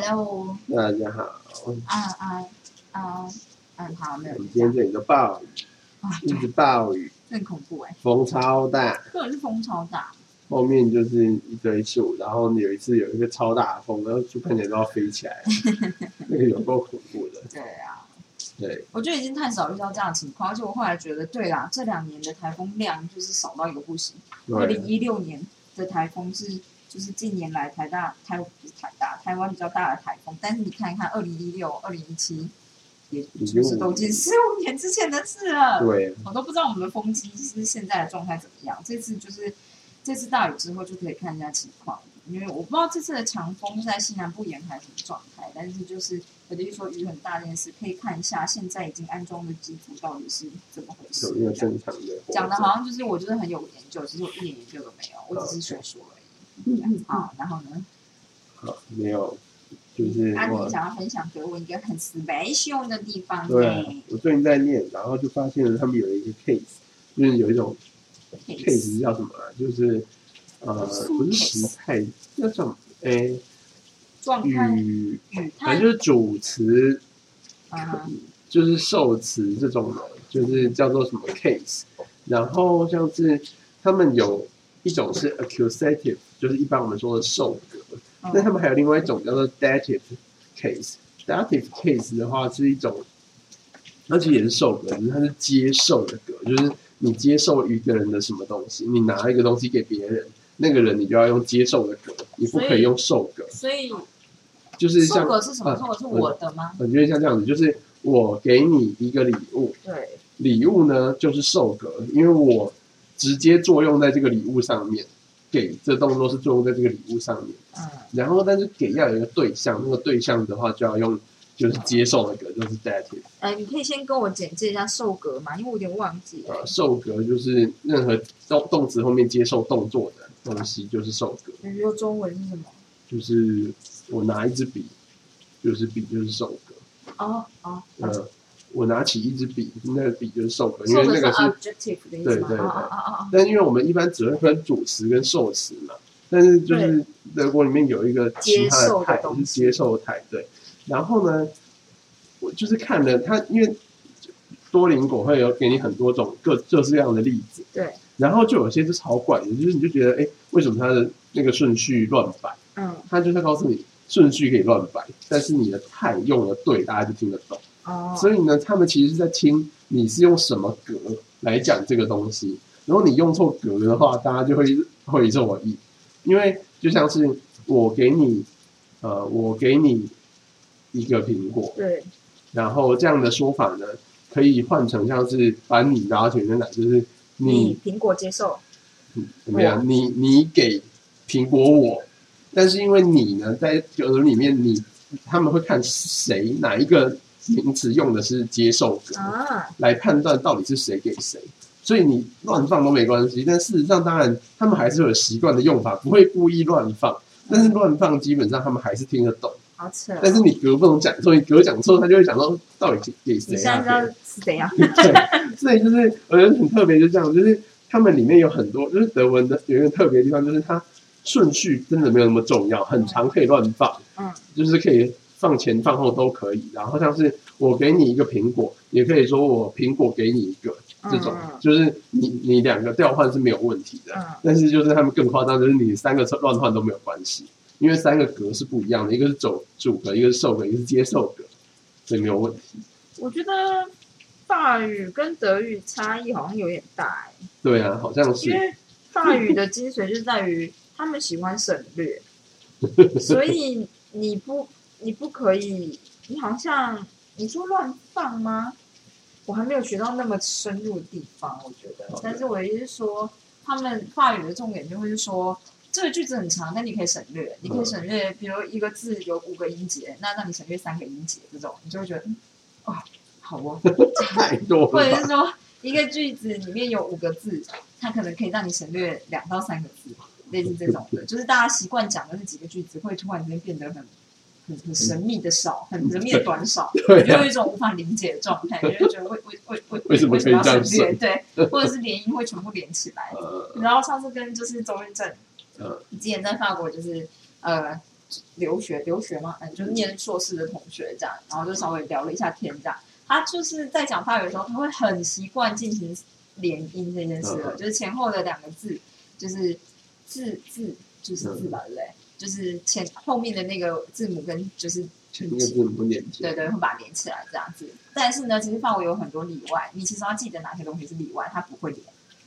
Hello，大家好，啊啊啊嗯，好，没有。我们今天这里的暴雨，啊，一直，暴雨，很恐怖哎，风超大，个人是风超大，后面就是一堆树，然后有一次有一个超大的风，然后就看起来都要飞起来，那个有够恐怖的。对啊，对，我觉得已经太少遇到这样的情况，而且我后来觉得，对啦，这两年的台风量就是少到一个不行。二零对，一六年的台风是就是近年来台大台不是台大台湾比较大的台风，但是你看一看二零一六、二零一七，也就是都已经十五年之前的事了。对，我都不知道我们的风机是现在的状态怎么样。这次就是这次大雨之后就可以看一下情况，因为我不知道这次的强风在西南部沿海什么状态，但是就是我的意思说雨很大这件事，可以看一下现在已经安装的机组到底是怎么回事有。正常的讲的好像就是我就是很有研究，其实我一点研究都没有，我只是说说而已。好，然后呢？好没有，就是阿我迪想要分享给我一个很 special 的地方对啊，我最近在念，然后就发现了他们有一个 case，就是有一种 case 叫什么啊？就是呃，不是时态，叫什么？哎，状态语，语态反正就是主词啊，就是受词这种的，就是叫做什么 case。然后像是他们有一种是 accusative，就是一般我们说的受格。嗯那他们还有另外一种叫做 dative case。dative case 的话是一种，它其实也是受格，只是它是接受的格，就是你接受一个人的什么东西，你拿一个东西给别人，那个人你就要用接受的格，你不可以用受格。所以就是像受格是什么？啊受格是我的吗？我觉得像这样子，就是我给你一个礼物，对，礼物呢就是受格，因为我直接作用在这个礼物上面，给这动作是作用在这个礼物上面。嗯，然后，但是给要有一个对象，那个对象的话就要用就是接受的格，就是 dative。呃，你可以先跟我简介一下受格嘛，因为我有点忘记了。呃，受格就是任何动动词后面接受动作的东西就是受格。比如说中文是什么？就是我拿一支笔，就是笔就是受格。哦哦，呃，我拿起一支笔，那个笔就是受格，因为那个是 objective 的意思？对对对但因为我们一般只会分主食跟受词嘛，但是就是德国里面有一个其他的态东西是接受态，对。然后呢，我就是看了他，因为多邻国会有给你很多种各各式各样的例子，对，然后就有些是超怪的，就是你就觉得，哎，为什么它的那个顺序乱摆？嗯，它就是告诉你顺序可以乱摆，但是你的态用的对，大家就听得懂。哦，所以呢，他们其实是在听你是用什么格来讲这个东西。如果你用错格的话，大家就会 会错意。因为就像是我给你，呃，我给你一个苹果，对，然后这样的说法呢，可以换成像是把你拉全身奶，就是你苹果接受，怎么样？你你给苹果我，但是因为你呢，在格里面你他们会看谁哪一个名词用的是接受格。啊，来判断到底是谁给谁。所以你乱放都没关系，但事实上，当然他们还是有习惯的用法，不会故意乱放。但是乱放基本上他们还是听得懂。好扯哦。但是你格不能讲错，你格讲错，他就会讲说到底给你谁现在知啊？道是怎样？对，所以就是我觉得很特别，就这样，就是他们里面有很多，就是德文的有一个特别的地方，就是它顺序真的没有那么重要，很长可以乱放。嗯，就是可以放前放后都可以。然后像是我给你一个苹果，也可以说我苹果给你一个，这种、嗯就是你你两个调换是没有问题的。嗯但是就是他们更夸张，就是你三个乱换都没有关系，因为三个格是不一样的，一个是走主格，一个是受格，一个是接受格，所以没有问题。我觉得法语跟德语差异好像有点大哎、对啊，好像是因是为法语的精髓就在于他们喜欢省略，所以你不你不可以，你好像你说乱放吗？我还没有学到那么深入的地方，我觉得。但是我的意思是说，他们话语的重点就会是说，这个句子很长，那你可以省略，你可以省略，比如一个字有五个音节，那让你省略三个音节，这种你就会觉得，嗯哦，好哦。太多或者。是说一个句子里面有五个字，它可能可以让你省略两到三个字，类似这种的，就是大家习惯讲的那几个句子，会突然间变得很很很神秘的少，很神秘的短少，就有一种无法理解的状态，就会觉得为为为为为什么可以要这样省略？对，或者是连音会全部连起来。呃然后上次跟就是周云正呃之前在法国就是呃留学留学嘛，嗯，就是念硕士的同学这样，然后就稍微聊了一下天这样。他就是在讲法语的时候，他会很习惯进行连音这件事了，嗯就是前后的两个字，就是字字就是字吧，对不对？就是前后面的那个字母跟就是前一个字母连接，对对，会把它连起来这样子。但是呢，其实范围有很多例外，你其实要记得哪些东西是例外，它不会连。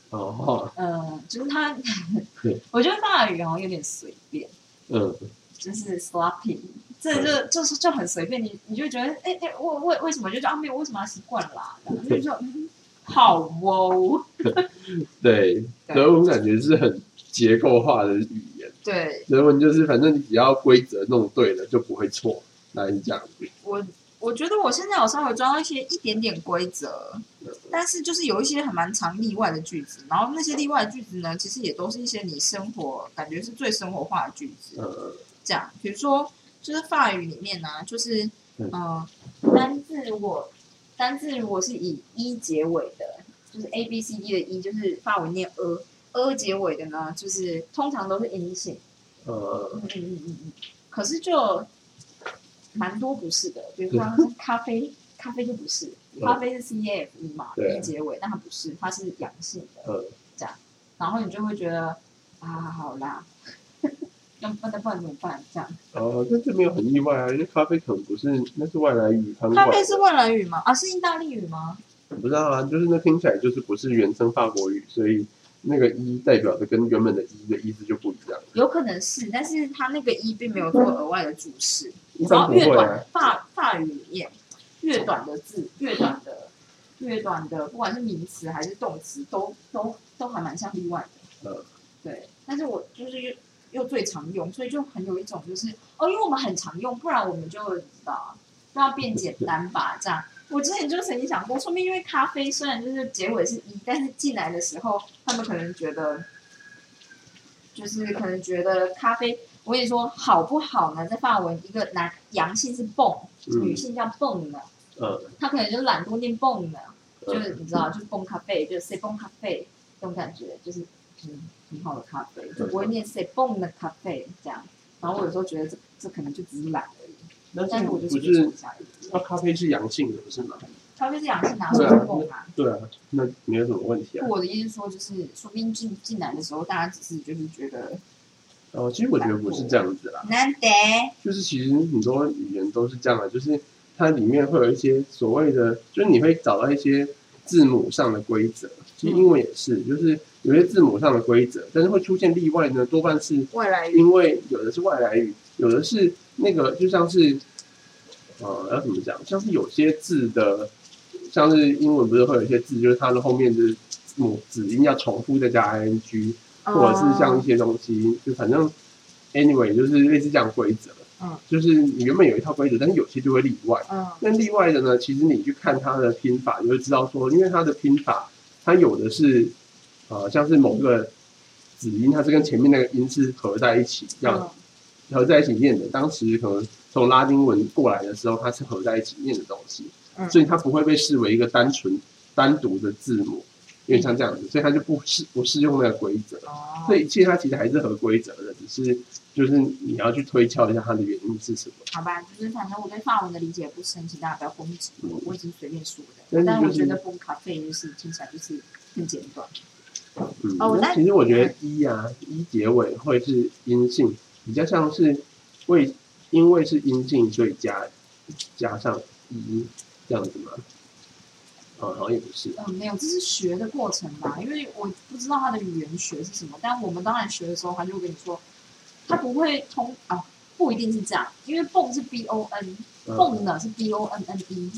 哦，嗯，就是它，我觉得法语好像有点随便，嗯，就是 sloppy，这就就是就很随便，你你就觉得，哎哎，为为为什么？就觉得啊没有为什么要习惯啦？然后就说嗯好哦，对，对德文感觉是很结构化的语言，对人文就是反正你只要规则弄对了就不会错，来是这样子。我我觉得我现在有稍微抓到一些一点点规则，但是就是有一些很蛮常例外的句子，然后那些例外的句子呢，其实也都是一些你生活感觉是最生活化的句子。呃，这样，比如说就是法语里面呢、就是嗯呃单字如果单字如果是以一结尾的，就是 A B C D 的一，就是法文念 a a 结尾的呢，就是通常都是阴性。呃，嗯嗯嗯。可是就蛮多不是的，比如说像咖啡，咖啡就不是，咖啡是 C A F E 嘛，对一结尾，但它不是，它是阳性的。这样，然后你就会觉得啊，好啦，那不然不然怎么办？这样。哦，那这没有很意外啊，因为咖啡可能不是，那是外来语，咖啡是外来语吗？啊，是意大利语吗？不知道啊，就是那听起来就是不是原生法国语，所以那个一代表的跟原本的一的意思就不一样。有可能是，但是他那个一并没有做额外的注释。一然后越短，法法语里面越短的字，越短的越短的，不管是名词还是动词，都都都还蛮像例外的。嗯，对。但是我就是又又最常用，所以就很有一种就是哦，因为我们很常用，不然我们就知道啊让它变简单吧，这样。我之前就曾经想过，说明因为咖啡虽然就是结尾是一，但是进来的时候，他们可能觉得，就是可能觉得咖啡，我跟你说好不好呢？在法文，一个男阳性是泵，女嗯性叫泵呢，嗯他可能就懒惰念泵呢，就嗯是你知道，就是蹦咖啡，就是 say 蹦咖啡这种感觉，就是嗯挺好的咖啡，就不会念 say 蹦的咖啡这样。然后我有时候觉得这这可能就只是懒但但是我不就是是。那咖啡是阳性的，不是吗？咖啡是阳性哪对啊会蹦啊？对啊，那没有什么问题啊。我的意思说，就是说不定进进来的时候，大家只是就是觉得哦，其实我觉得不是这样子啦，难得，就是其实很多语言都是这样的，就是它里面会有一些所谓的，就是你会找到一些字母上的规则。其实英文也是，就是有些字母上的规则，但是会出现例外呢，多半是外来语因为有的是外来语，有的是那个就像是，呃，要怎么讲？像是有些字的，像是英文不是会有一些字，就是它的后面是母子音要重复再加 ing，或者是像一些东西，就反正 anyway 就是类似这样规则。嗯，就是你原本有一套规则，但是有些就会例外。嗯那例外的呢，其实你去看它的拼法，你就会知道说，因为它的拼法，它有的是，呃，像是某个子音，它是跟前面那个音是合在一起，要嗯合在一起念的。当时可能从拉丁文过来的时候，它是合在一起念的东西，嗯所以它不会被视为一个单纯单独的字母，因为像这样子，所以它就不适不适用那个规则。哦，所以其实它其实还是合规则的，只是就是你要去推敲一下它的原因是什么。好吧，就是反正我对法文的理解不深，请大家不要攻击我，我只是随便说的。但我就是觉得蹦咖啡就是听起来就是更简短。嗯，其实我觉得一啊一结尾会是阴性，比较像是为因为是阴性，所以加加上一这样子吗？哦，好像也不是。嗯，没有，这是学的过程吧？因为我不知道他的语言学是什么，但我们当然学的时候，他就会跟你说，他不会通啊，不一定是这样，因为蹦是 b o n，嗯蹦呢是 b o n n e，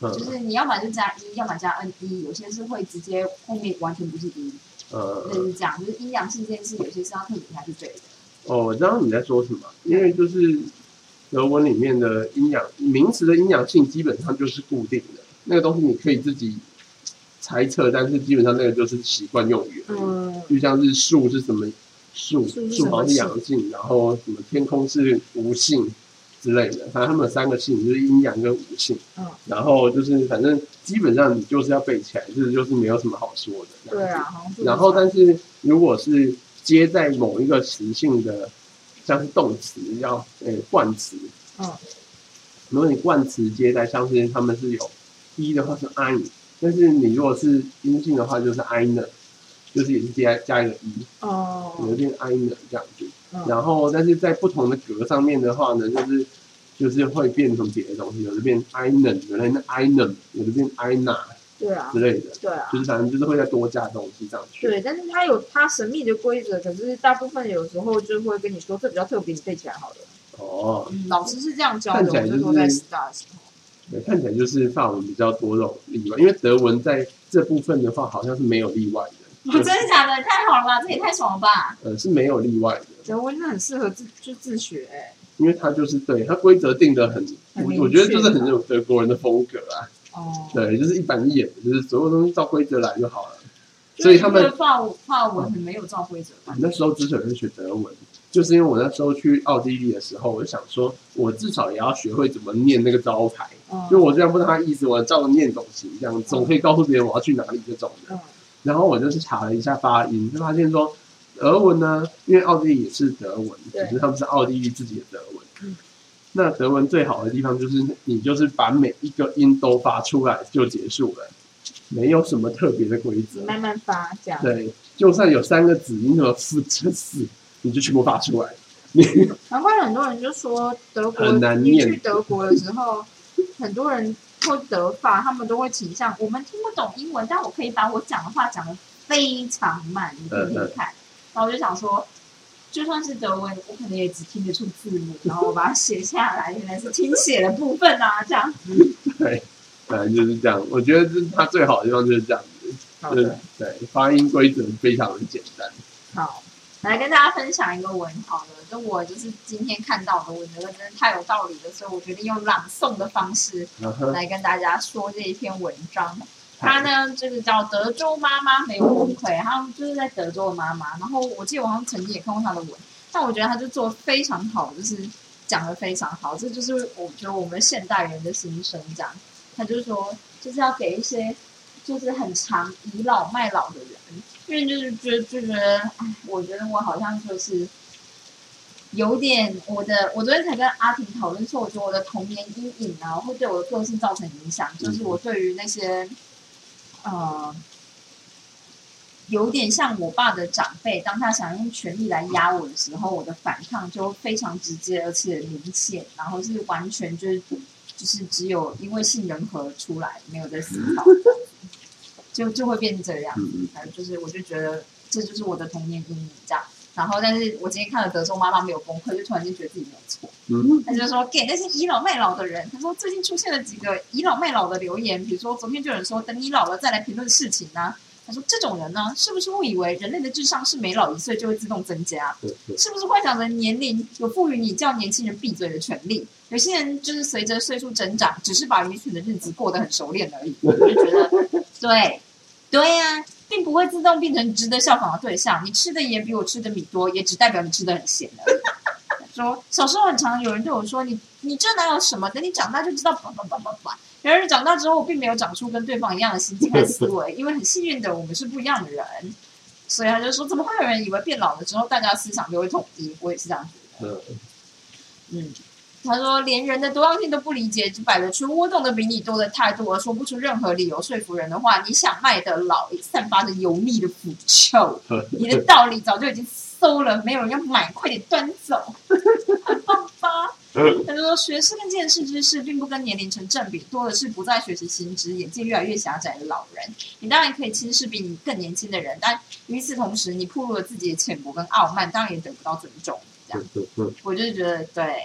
就嗯是你要么就加一，要么加 n e，有些是会直接后面完全不是一，呃类似这样，就是阴阳性这件事，有些是要特别下去对的。哦，我知道你在说什么，因为就是德文里面的阴阳名词的阴阳性基本上就是固定的，那个东西你可以自己猜测，但是基本上那个就是习惯用语。嗯，就像是树是什么树，树是什么树好像是阳性，然后什么天空是无性之类的，反正他们有三个性就是阴阳跟无性。嗯，然后就是反正基本上你就是要背起来，就是就是没有什么好说的。对啊，然后，但是如果是接在某一个词性的像是动词要呃冠词，嗯，如果你冠词接在像是他们是有一的话是 ein，但是你如果是阴性的话就是 eine，就是也是加加一个一。哦，有哦，点 eine 这样子。嗯。然后但是在不同的格上面的话呢，就是就是会变成别的东西，有的变 einen，有的变 einen，有的变 einer 对啊之，类的，对啊就，是反正就是会再多加东西上去。对，但是它有它神秘的规则，可是大部分有时候就会跟你说这比较特别，你背起来好了。哦，嗯，老师是这样教的，看起来就是我就说在师大的时候。对，看起来就是法文比较多这种例外，因为德文在这部分的话好像是没有例外的，真的假的？太好了吧，这也太爽了吧！呃是没有例外的，德文是很适合自就自学、欸，因为它就是对它规则定的很，我我觉得就是很有德国人的风格啊，哦，对，就是一板一眼，就是所有东西照规则来就好了。所以他们就是法文法文很没有照规则吧？那时候之所以会学德文，就是因为我那时候去奥地利的时候，我就想说，我至少也要学会怎么念那个招牌，嗯就我这样不知道他意思，我照着念总行，这样总可以告诉别人我要去哪里这种的。嗯然后我就是查了一下发音，就发现说，德文呢，因为奥地利也是德文，对只是他们是奥地利自己的德文。嗯那德文最好的地方就是，你就是把每一个音都发出来就结束了，没有什么特别的规则。慢慢发这样。对，就算有三个子音什么夫这四，你就全部发出来。难怪很多人就说德国，很难你念去德国的时候，很多人或德法，他们都会倾向我们听不懂英文，但我可以把我讲的话讲的非常慢，你听听看。然后我就想说，就算是德文，我可能也只听得出字母，然后我把它写下来，原来是听写的部分啊，这样。对，反正就是这样。我觉得这是它最好的地方就是这样子，就是，对发音规则非常的简单。好，来跟大家分享一个文好了，就我就是今天看到的，我觉得真的太有道理了，所以我决定用朗诵的方式来跟大家说这一篇文章。它呢，这个叫德州妈妈没有崩溃，他就是在德州的妈妈。然后我记得我好像曾经也看过他的文，但我觉得他就做非常好，就是讲的非常好。这就是我觉得我们现代人的心声，这样。他就说，就是要给一些就是很长倚老卖老的人，因为就是觉就觉得，哎，我觉得我好像就是有点我的，我昨天才跟阿婷讨论说，我觉得我的童年阴影啊，会对我的个性造成影响，就是我对于那些，呃，有点像我爸的长辈，当他想用权力来压我的时候，我的反抗就非常直接而且明显，然后是完全就是就是只有因为性人和出来，没有在思考，就就会变成这样。就是我就觉得这就是我的童年阴影这样。然后，但是我今天看了《德州妈妈没有崩溃》，就突然间觉得自己没有错。嗯他就说给那些倚老卖老的人，他说最近出现了几个倚老卖老的留言，比如说昨天就有人说等你老了再来评论事情呢、他说这种人呢，是不是误以为人类的智商是每老一岁就会自动增加？是不是幻想着年龄有赋予你叫年轻人闭嘴的权利？有些人就是随着岁数增长，只是把愚蠢的日子过得很熟练而已。我就觉得，对，对呀、并不会自动变成值得效仿的对象。你吃的盐比我吃的米多，也只代表你吃的很咸而已。说小时候很常有人对我说：“你你这哪有什么？等你长大就知道。”叭叭叭叭叭。然而长大之后，我并没有长出跟对方一样的心境和思维，因为很幸运的我们是不一样的人。所以他就说：“怎么会有人以为变老了之后大家思想就会统一？”我也是这样觉得。嗯嗯，他说连人的多样性都不理解，只摆得出窝动的比你多的态度，而说不出任何理由说服人的话，你想卖的老也散发着油腻的腐臭，你的道理早就已经馊了，没有人要买，快点端走，很棒吧？他说，学识跟见识知识并不跟年龄成正比，多的是不再学习新知、眼界越来越狭窄的老人。你当然可以轻视比你更年轻的人，但与此同时，你暴露了自己的浅薄跟傲慢，当然也得不到尊重。这样。我就是觉得，对，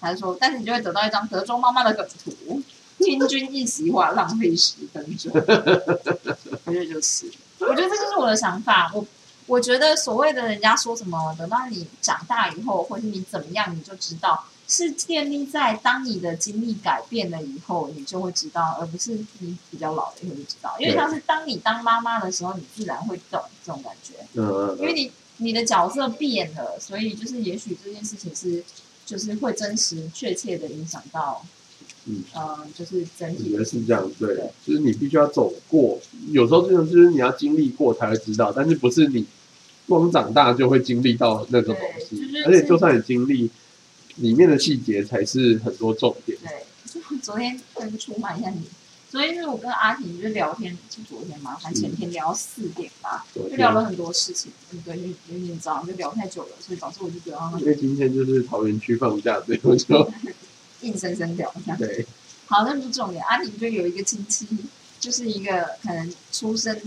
他就说，但是你就会得到一张德州妈妈的梗图，听君一席话，浪费十分钟。我觉得就是，我觉得这就是我的想法。我我觉得所谓的人家说什么，等到你长大以后，或是你怎么样，你就知道，是建立在当你的经历改变了以后，你就会知道，而不是你比较老了以后就知道。因为像是当你当妈妈的时候，你自然会懂这种感觉。嗯因为你你的角色变了，所以就是也许这件事情是就是会真实确切的影响到，嗯呃，就是整我觉体的得是这样，对，就是你必须要走过，有时候这种就是你要经历过才会知道，但是不是你光长大就会经历到那个东西就是，而且就算你经历，里面的细节才是很多重点。对，就昨天跟出卖一下你。昨天就是我跟阿婷就聊天，是昨天嘛，反正前天聊到四点吧，就聊了很多事情。嗯，对，因为因为你知道，就聊太久了，所以导致我就觉得因为今天就是桃园区放假，所以我就 硬生生聊一下。对好，那不是重点。阿婷就有一个亲戚，就是一个可能出生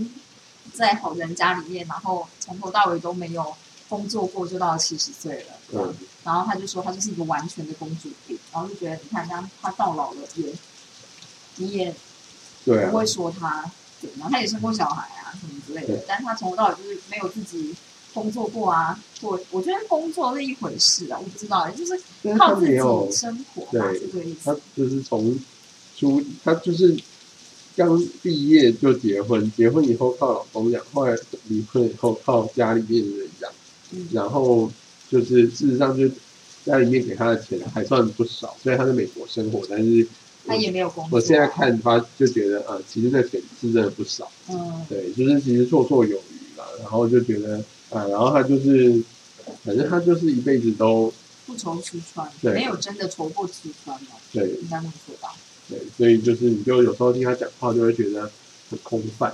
在好人家里面，然后从头到尾都没有工作过，就到了七十岁了。嗯然后他就说他就是一个完全的公主病，然后就觉得你看他他到老了也你也对啊。不，会说他对，然后他也生过小孩啊什么之类的，但是他从头到尾就是没有自己工作过啊，或我觉得工作是一回事啊，我不知道，就是靠自己，生活吧，对是这个意他。就是从出他就是刚毕业就结婚，结婚以后靠老公养，后来离婚以后靠家里面的人养，嗯。然后就是事实上就家里面给他的钱还算不少，虽然他在美国生活，但是他也没有工作。我现在，看他就觉得呃，其实这钱是真的不少，嗯，对，就是其实绰绰有余啦，然后就觉得啊，然后他就是反正他就是一辈子都不愁吃穿，对没有真的愁过吃穿嘛，对应该那么说吧？对，所以就是你就有时候听他讲话就会觉得很空泛，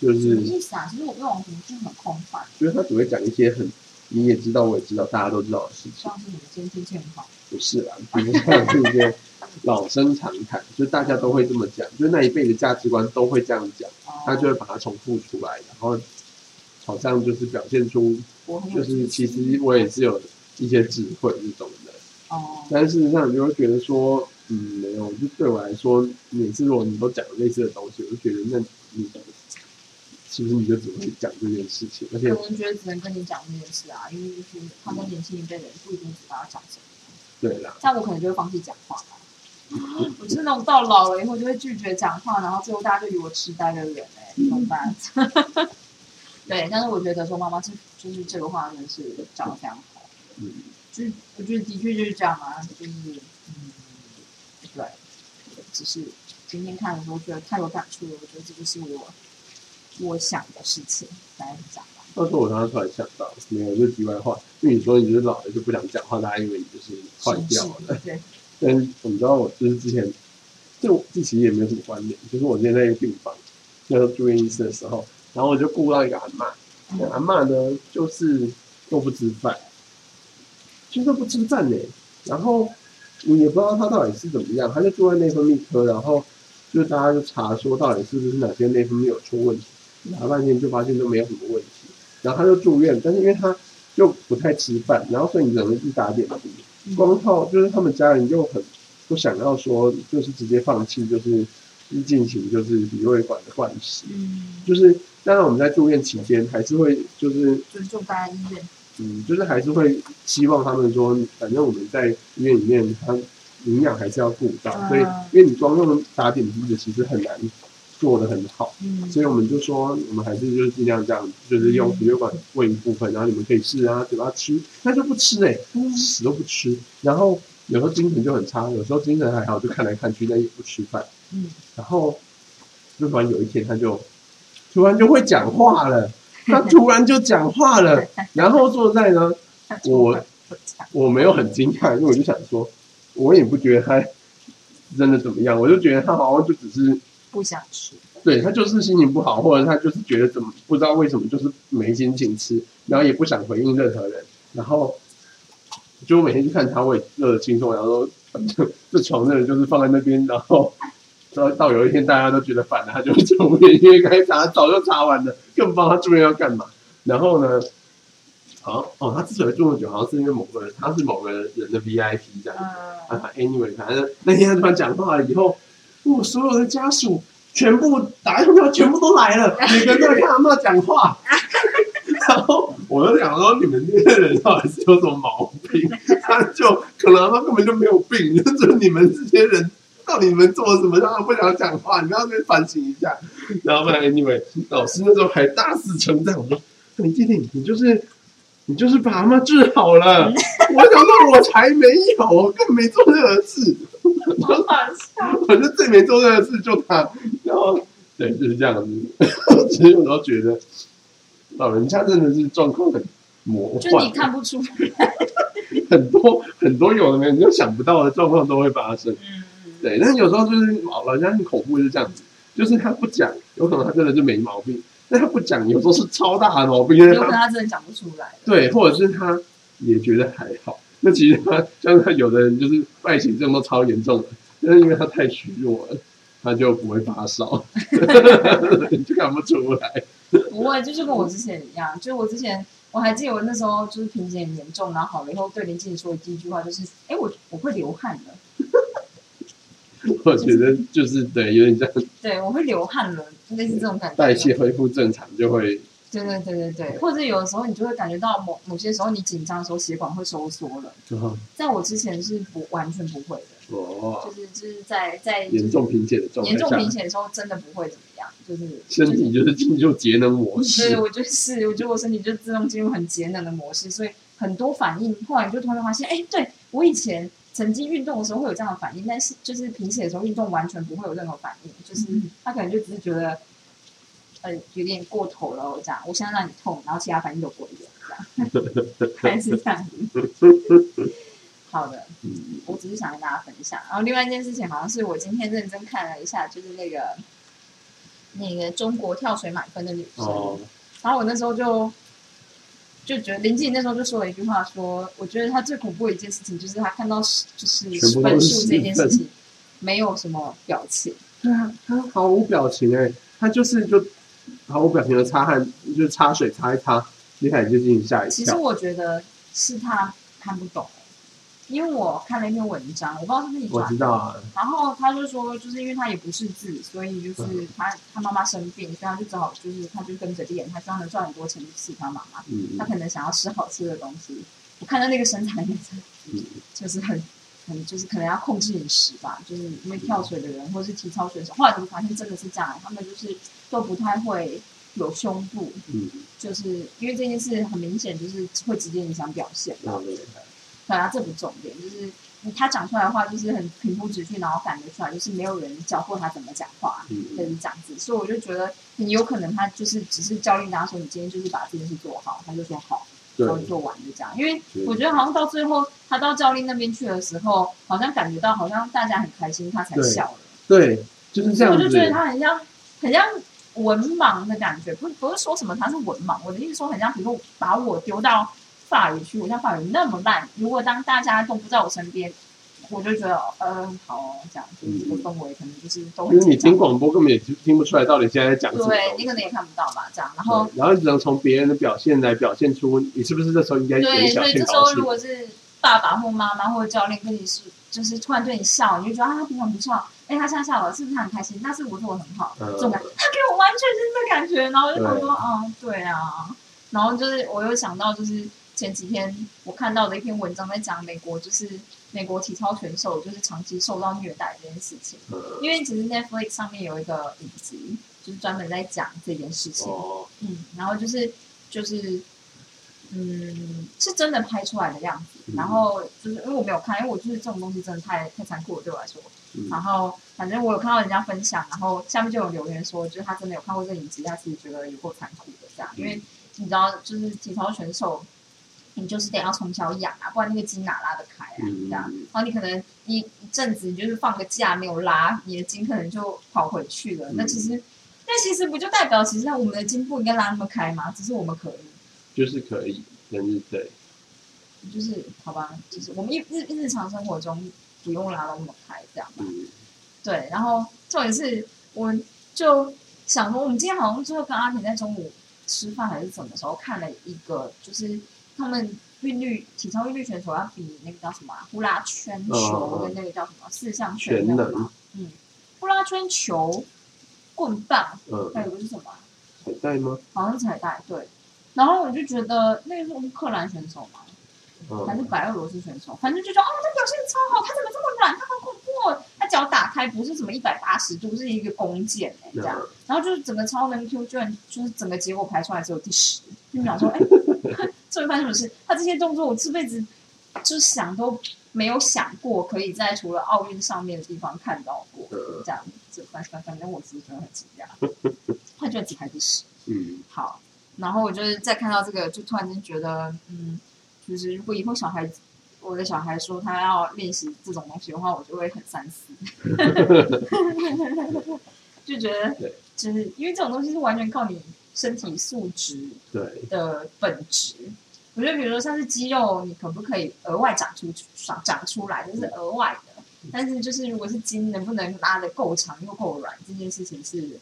就什么是意思啊？其实我对网红是很空泛，就是他只会讲一些很你也知道我也知道大家都知道的事情，像是你们今天天气很好，不是啦，比如像是一些老生常谈，就大家都会这么讲，就那一辈的价值观都会这样讲，哦他就会把它重复出来，然后好像就是表现出就是其实我也是有一些智慧这种的，哦，但事实上你就会觉得说，嗯，没有，就对我来说，每次如果你都讲类似的东西，我就觉得那你是不是你就只会讲这件事情？而且可能觉得只能跟你讲这件事啊，因为就是他们年轻一辈的人不一定知道要讲什么，对啦，像我可能就会放弃讲话吧。我是那种到老了以后就会拒绝讲话，然后最后大家就以我痴呆的人哎、怎么办？对，但是我觉得说妈妈是就是这个话真的是讲的非常好，嗯，就是我觉得的确就是这样啊，就是嗯，对，只是今天看的时候觉得太有感触了，我觉得这就是我我想的事情，大概是这样吧。到时候我刚刚突然想到，没有，就题外话，因为你说你就是老了就不想讲话，大家以为你就是坏掉了。对，但是我们知道，我就是之前，这我这其实也没有什么关联，就是我之前在一个病房，那时候住院医师的时候，然后我就顾到一个阿嬷，那阿嬷呢就是都不吃饭，就是都不吃饭呢，然后你也不知道他到底是怎么样，他就住在内分泌科，然后就大家就查说到底是不是哪些内分泌有出问题，查半天就发现都没有什么问题，然后他就住院，但是因为他就不太吃饭，然后所以你只能去打点滴。光靠就是他们家人又很不想要说，就是直接放弃，就是进行就是鼻胃管的灌食，嗯，就是当然我们在住院期间还是会就是尊重大家意愿，嗯，就是还是会希望他们说，反正我们在医院里面，他营养还是要顾到，嗯所以因为你光用打点滴的其实很难做的很好，嗯。所以我们就说我们还是就是尽量这样，就是用鼻胃管喂一部分，然后你们可以试啊，嘴巴吃，他就不吃哎、死都不吃，然后有时候精神就很差，有时候精神还好，就看来看去，但也不吃饭，嗯，然后就突然有一天他就突然就会讲话了，他突然就讲话了，然后坐在呢，我我没有很惊讶，因为我就想说，我也不觉得他真的怎么样，我就觉得他好像就只是。不想吃，对他就是心情不好，或者他就是觉得怎么不知道为什么就是没心情吃，然后也不想回应任何人，然后就每天去看他，我也乐得轻松，然后说反正这床的人就是放在那边，然后到到有一天大家都觉得烦了，他就会住院，因为该查早就查完了，更不知道他住院要干嘛。然后呢，好像哦，他之所以住那么久，好像是因为某个人他是某个人的 VIP 这样子。嗯，啊，anyway，反正那天他突然讲话了以后，我所有的家属全部打疫苗，全部都来了，每个人都来看阿妈讲话。然后我就想说，你们这些人到底是有什么毛病？他就可能他根本就没有病，就是你们这些人到底你们做了什么，让他不想讲话？你们要去反省一下。然后后来 anyway，老师那时候还大肆称赞我说：“你弟弟，你就是你就是把阿妈治好了。”我想说，我才没有，我根本没做任何事。好好笑，反正最没做任何事就他，然后对就是这样子。其实有时候觉得老人家真的是状况很魔幻，就你看不出来。很多很多有的没有你就想不到的状况都会发生。嗯，对，但有时候就是老老人家很恐怖，是这样子，就是他不讲，有可能他真的就没毛病；但他不讲，有时候是超大的毛病，因为有可能他他真的讲不出来。对，或者是他也觉得还好。那其实他像他有的人就是败血症都超严重的，但是因为他太虚弱了，他就不会发烧，你 就看不出来。不会，就是跟我之前一样，就是我之前我还记得我那时候就是贫血很严重，然后好了以后对林静说的第一句话就是：“哎，我我会流汗的。我觉得就是对，有点这样，”对，我会流汗了，类似这种感觉。代谢恢复正常就会对对对对对，或者有的时候你就会感觉到某某些时候你紧张的时候血管会收缩了，在我之前是不完全不会的，哦，就是就是在在严重贫血的状态严重，贫血的时候真的不会怎么样，就是 身体就是进入节能模式对，我觉得是，我觉得我身体就自动进入很节能的模式，所以很多反应，后来你就突然发现，哎，对我以前曾经运动的时候会有这样的反应，但是就是贫血的时候运动完全不会有任何反应，就是他可能就只是觉得，呃，有点过头了，我这样，我现在让你痛，然后其他反应都不会有，这样，还是这样子。好的，嗯我只是想跟大家分享。然后另外一件事情，好像是我今天认真看了一下，就是那个那个中国跳水满分的女生。哦，然后我那时候就就觉得林静那时候就说了一句话说我觉得她最恐怖的一件事情就是她看到就是分数这件事情没有什么表情。对啊，他毫无表情哎、他就是就毫无表情的擦汗，就是擦水擦一擦，接下来就进行下一其实。我觉得是他看不懂，因为我看了一篇文章，我不知道是不是你我转的。知道啊，然后他就说，就是因为他也不识字，所以就是嗯他他妈妈生病，所以他就只好就是他就跟着练，他希望能赚很多钱去吃他妈妈。嗯他可能想要吃好吃的东西。我看到那个身材，嗯就是很很就是可能要控制饮食吧，就是因为跳水的人或是体操选手，后来我发现真的是这样，他们就是都不太会有胸部，嗯，就是因为这件事很明显就是会直接影响表现嘛。对对对啊，这不重点，就是他讲出来的话就是很平铺直叙，然后感觉出来就是没有人教过他怎么讲话，就嗯是这样子。所以我就觉得你有可能他就是只是教练跟他说，你今天就是把这件事做好，他就说好。然后对，做完就这样。因为我觉得好像到最后，他到教练那边去的时候，好像感觉到好像大家很开心，他才笑了。对，就是这样我就觉。得他很像，很像文盲的感觉。不不是说什么他是文盲，我的意思说很像，比如说把我丢到法语去，我像法语那么烂，如果当大家都不在我身边。我就觉得，嗯，好哦，这样就是这个氛围可能就是都因为你听广播根本也听不出来到底现在在讲什么。对，你可能也看不到吧，这样，然后然后只能从别人的表现来表现出你是不是这时候应该有对，所以这时候如。果是爸爸或妈妈或者教练跟你是，就是突然对你笑，你就觉得啊，他平常不笑，哎，他现在笑了，是不是他很开心？那是不是我做的很好？嗯这种感觉，他给我完全是这感觉，然后我就说，嗯，对啊，然后就是我又想到，就是前几天我看到的一篇文章，在讲美国就是美国体操选手就是长期受到虐待这件事情，嗯因为其实 Netflix 上面有一个影集，就是专门在讲这件事情。哦，嗯，然后就是就是，嗯，是真的拍出来的样子。嗯然后就是因为我没有看，因为我就是这种东西真的太太残酷了对我来说。嗯然后反正我有看到人家分享，然后下面就有留言说，就是他真的有看过这个影集，他其实觉得有够残酷的这样，因为你知道，就是体操选手。你就是得要从小养啊，不然那个筋哪拉得开啊？嗯这样，然后你可能一一阵子你就是放个假没有拉，你的筋可能就跑回去了。那其实，那其实不就代表其实我们的筋不应该拉那么开吗？只是我们可以，就是可以，但是对，就是好吧，就是我们日日日常生活中不用拉到那么开，这样吧。嗯对，然后重点是，我就想说，我们今天好像最后跟阿婷在中午吃饭还是什么时候看了一个，就是他们韵律体操韵律选手要比那个叫什么、啊、呼啦圈球跟那个叫什么四项全全能嘛，嗯，呼啦圈球、棍棒，嗯，还有个是什么啊？彩带吗？好像是彩带，对。然后我就觉得那个是乌克兰选手嘛，还嗯，是白俄罗斯选手，反正就觉得哦，他表现超好，他怎么这么软，他好恐怖哦！他脚打开不是什么一百八十度，是一个弓箭哎、这样，然后就是整个超能 Q 居然就是整个结果排出来只有第十，就想说，哎，这会发生什么事？他这些动作我这辈子就是想都没有想过，可以在除了奥运上面的地方看到过，嗯这样，这反反反正我只是觉得很惊讶，他居然只排第十。嗯，好，然后我就是再看到这个，就突然间觉得，嗯，就是如果以后小孩，我的小孩说他要练习这种东西的话，我就会很三思，就觉得，就是因为这种东西是完全靠你身体素质对，的本质。我觉得，比如说像是肌肉，你可不可以额外长出长长出来，这是额外的。但是，就是如果是筋，能不能拉的够长又够软，这件事情是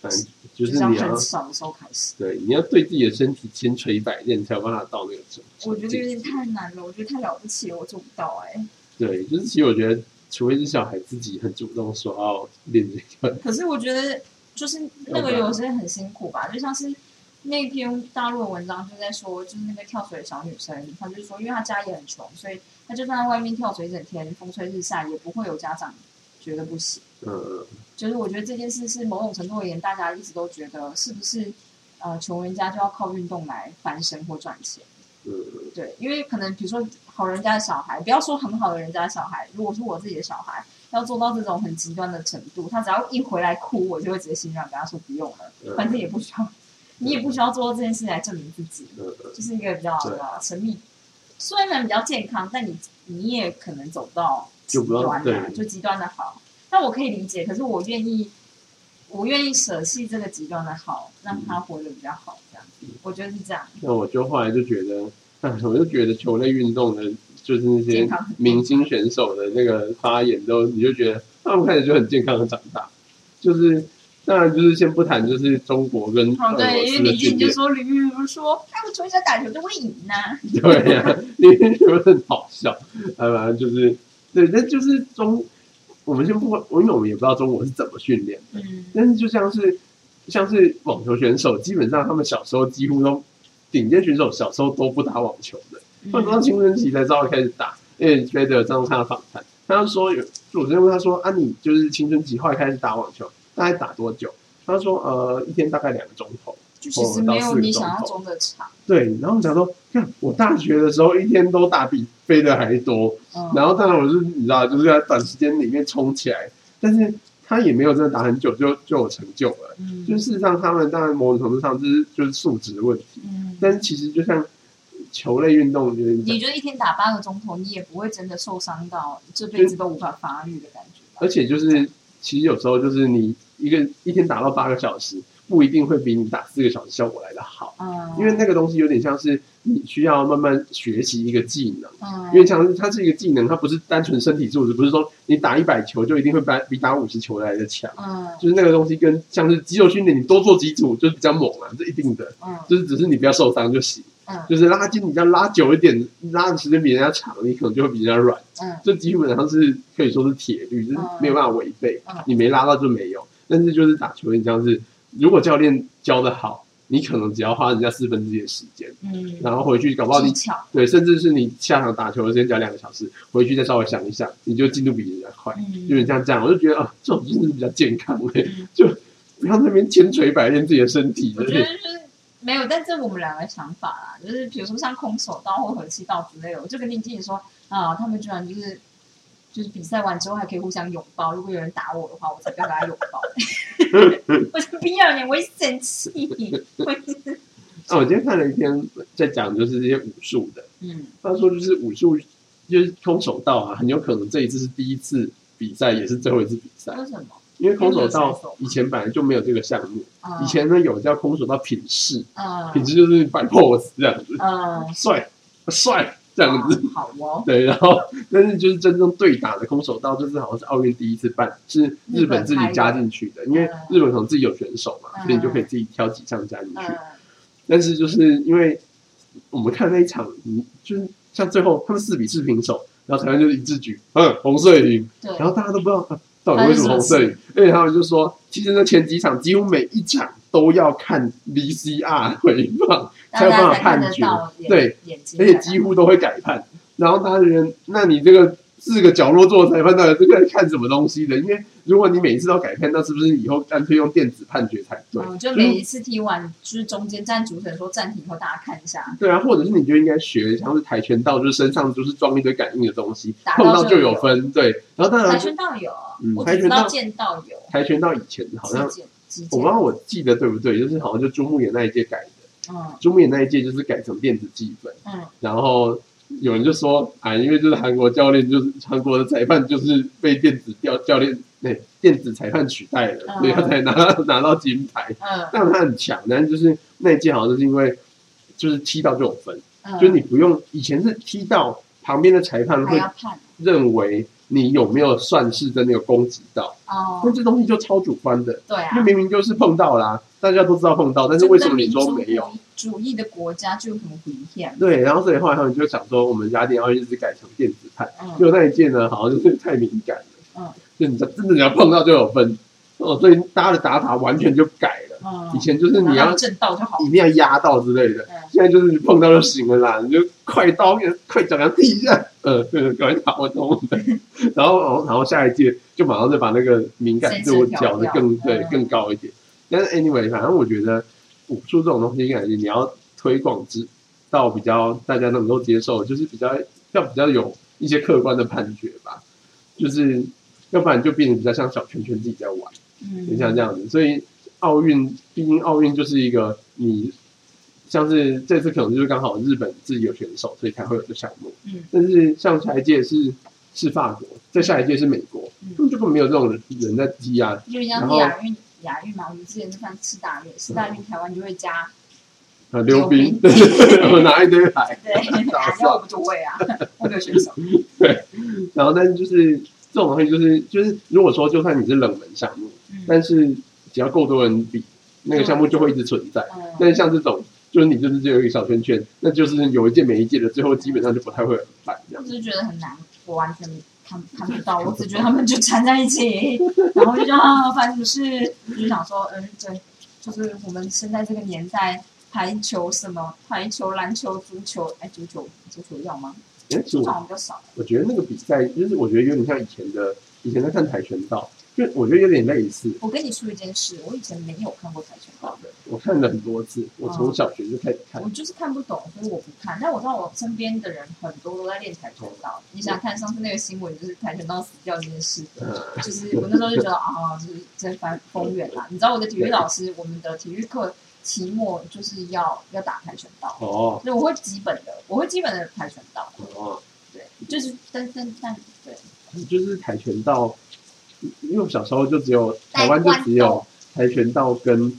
反正就就是你要很小的时候开始。对，你要对自己的身体千锤百炼，才有办法到那个程度。我觉得有点太难了，我觉得太了不起了，我做不到哎、对，就是其实我觉得，除非是小孩自己很主动说要练这个，可是我觉得就是那个有些很辛苦吧，就像是那篇大陆的文章就在说，就是那个跳水的小女生，她就说，因为她家也很穷，所以她就算在外面跳水一整天，风吹日晒，也不会有家长觉得不行。嗯，就是我觉得这件事是某种程度而言，大家一直都觉得是不是呃穷人家就要靠运动来翻身或赚钱？嗯，对，因为可能比如说好人家的小孩，不要说很好的人家的小孩，如果是我自己的小孩，要做到这种很极端的程度，他只要一回来哭，我就会直接心软跟他说不用了，嗯反正也不需要，你也不需要做到这件事来证明自己，嗯就是一个比较神秘，虽然比较健康，但你你也可能走不到极就不要端的，对就极端的好。但我可以理解，可是我愿意，我愿意舍弃这个极端的好，让他活得比较好，这样子，我觉得是这样。那我就后来就觉得，哎，我就觉得球类运动的，就是那些明星选手的那个发言都，你就觉得他们开始就很健康的长大，就是当然就是先不谈就是中国跟对，因为李斯的训练，静就说李玉如说，哎，我从小打球就会赢呐、对呀、你会觉得很好笑，啊，反正就是对，但就是中，我们先不管，因为我们也不知道中国是怎么训练的，嗯。但是就像是像是网球选手，基本上他们小时候几乎都顶尖选手小时候都不打网球的，他们到青春期才稍微开始打。因为 e e r 上次看他访谈，他就说有主持人问他说啊，你就是青春期后来开始打网球，大概打多久？他说呃，一天大概两个钟头。就其实没有你想象中的长。对，然后我想说，看我大学的时候一天都打比飞的还多，嗯，然后当然我是你知道，就是在短时间里面冲起来，但是他也没有真的打很久就就有成就了。嗯就事实上，他们当然某种程度上就是就是素质的问题，嗯，但是其实就像球类运动，就是你觉得一天打八个钟头，你也不会真的受伤到这辈子都无法发育的感觉？而且就是其实有时候就是你一个一天打到八个小时，不一定会比你打四个小时效果来的好，嗯，因为那个东西有点像是你需要慢慢学习一个技能。嗯，因为像是它是一个技能，它不是单纯身体素质，不是说你打一百球就一定会比比打五十球来的强。嗯就是那个东西跟像是肌肉训练，你多做几组就是比较猛啊，这一定的。嗯就是只是你不要受伤就行。嗯就是拉筋，你要拉久一点，拉的时间比人家长，你可能就会比人家软。嗯这基本上是可以说是铁律，就是没有办法违背嗯。你没拉到就没有。但是就是打球，你像是如果教练教的好，你可能只要花人家四分之一的时间，嗯，然后回去搞不好你对，甚至是你下场打球的时间只要两个小时，回去再稍微想一想，你就进度比人家快。嗯，有点像这样，我就觉得啊，这种就是比较健康的、嗯就不要在那边千锤百炼自己的身体。我觉得就是没有，但这我们两个想法啦，就是比如说像空手道或合气道之类的，我就跟林经理说啊，他们居然就是就是比赛完之后还可以互相拥抱，如果有人打我的话，我才不要跟他拥抱。我才不要你，我会生气。我今天看了一篇在讲就是这些武术的，嗯他说就是武术就是空手道啊，很有可能这一次是第一次比赛，也是最后一次比赛，为什么？因为空手道以前本来就没有这个项目，嗯。以前呢有叫空手道品势，嗯。品势就是摆 pose 这样子，嗯。帅帅这样子。好哦，对，然后但是就是真正对打的空手道，这是好像是奥运第一次办，是日本自己加进去的，因为日本可能自己有选手嘛，嗯所以你就可以自己挑几项加进去。嗯。但是就是因为我们看那一场，你就是像最后他们四比四平手，然后台湾就是一致举，嗯，红色赢，对，然后大家都不知道、啊、到底为什么红色赢，而且他们就说，其实那前几场几乎每一场都要看 VCR 回放才有办法判决，对，而且几乎都会改判。然后他人，那你这个四个角落做裁判到底这个在看什么东西的？因为如果你每一次都改判，那是不是以后干脆用电子判决才对？嗯，就每一次踢完，就是中间站主持人说暂停以后，大家看一下，对啊，或者是你就应该学像是跆拳道，就是身上就是装一堆感应的东西，打碰到就有有。分。对，然后当然跆拳道有，嗯跆拳道剑道有，跆拳道以前好像我不知道我记得对不对，就是好像就朱木炎那一届改的，嗯。朱木炎那一届就是改成电子计分，嗯，然后有人就说啊，因为就是韩国教练就是韩国的裁判就是被电子教教练那、电子裁判取代了，嗯所以他才拿到拿到金牌。嗯但他很强，但是就是那一届好像就是因为就是踢到就有分，嗯，就是你不用以前是踢到旁边的裁判会判认为你有没有算是真的有攻击到，哦那，这东西就超主观的，对啊因为，明明就是碰到啦，大家都知道碰到，但是为什么你说没有？主义的国家就很危险。对，然后所以后来他们就想说，我们雅典奥运是改成电子派，嗯就那一届呢，好像就是太敏感了，嗯就你真的你要碰到就有分，哦，所以大家的打法完全就改了。嗯，以前就是你要然后正道就好一。定要压到之类的，嗯现在就是你碰到就行了啦，你就快刀快脚要踢一下，呃，对，赶快打我懂的。然后然后下一届就马上再把那个敏感度调的更对嗯更高一点。但是 anyway，反正我觉得武术这种东西，感觉你要推广之到比较大家能够接受，就是比较要比较有一些客观的判决吧，就是要不然就变得比较像小圈圈自己在玩。嗯，就像这样子，所以奥运，毕竟奥运就是一个你像是这次可能就是刚好日本自己有选手，所以才会有这项目。嗯，但是像下一届是是法国，在下一届是美国，嗯根本就根本没有这种人在踢啊。就像然后是亚运亚运嘛，我们之前就算四大运，四大运台湾就会加，啊，溜冰，溜冰对对对，我 拿一堆牌，对，打掉我们就会啊，我没有选手。然后但是就是这种东西，就是就是如果说就算你是冷门项目，嗯但是只要够多人比，那个项目就会一直存在。但是嗯，像这种，就是你就是只有一个小圈圈，那就是有一届没一届的，最后基本上就不太会办这样。我只是觉得很难，我完全看看不到，我只觉得他们就缠在一起，然后就觉得啊，反正就是就想说，嗯，对，就是我们现在这个年代，排球什么排球、篮球、足球，哎，足球足球要吗？哎，其实足球好像比较少。我觉得那个比赛，就是我觉得有点像以前的，以前在看跆拳道，就我觉得有点类似。我跟你说一件事，我以前没有看过跆拳道的，我看了很多次，我从小学就开始看我。就是看不懂，所以我不看。但我知道我身边的人很多都在练跆拳道。你想想看，上次那个新闻就是跆拳道死掉这件事，嗯，就是我那时候就觉得啊，就是真翻风远啦。你知道我的体育老师，我们的体育课期末就是要要打跆拳道，哦所以我会基本的，我会基本的跆拳道，哦，对，就是但但但对，就是跆拳道，因为我小时候就只有台湾就只有跆拳道跟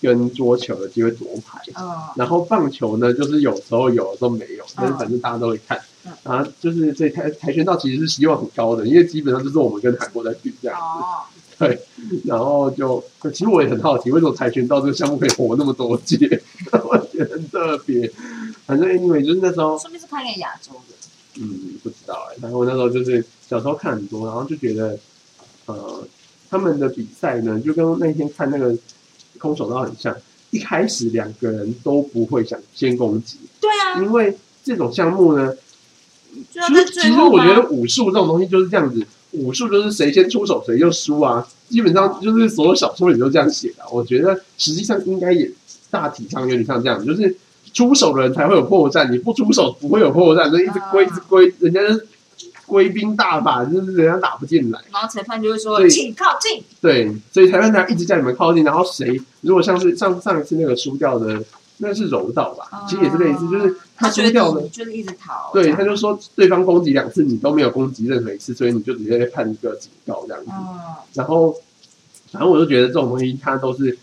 跟桌球的机会夺牌。嗯然后棒球呢，就是有时候有，有时候没有，但是反正大家都会看。嗯然后就是所以跆跆拳道其实是希望很高的，因为基本上就是我们跟韩国在比这样子。哦，然后就其实我也很好奇，为什么跆拳道这个项目可以活那么多届？我觉得很特别。反正 anyway 就是那时候，说明是亚洲的，嗯，不知道哎、然后我那时候就是小时候看很多，然后就觉得，呃，他们的比赛呢，就跟那天看那个空手道很像。一开始两个人都不会想先攻击，对啊，因为这种项目呢，其实其实我觉得武术这种东西就是这样子，武术就是谁先出手谁就输啊，基本上就是所有小说里都这样写的。我觉得实际上应该也大体上有点像这样，就是出手的人才会有破绽，你不出手不会有破绽，就一直归一直归，人家是归兵大法，就是人家打不进来。然后裁判就会说对请靠近，对，所以裁判他一直叫你们靠近，然后谁如果像是上上一次那个输掉的，那是柔道吧，其实也是类似，就是他输掉的就是一直逃，对，他就说对方攻击两次，你都没有攻击任何一次，所以你就直接被判一个警告这样子。嗯，然后，反正我就觉得这种东西，他都是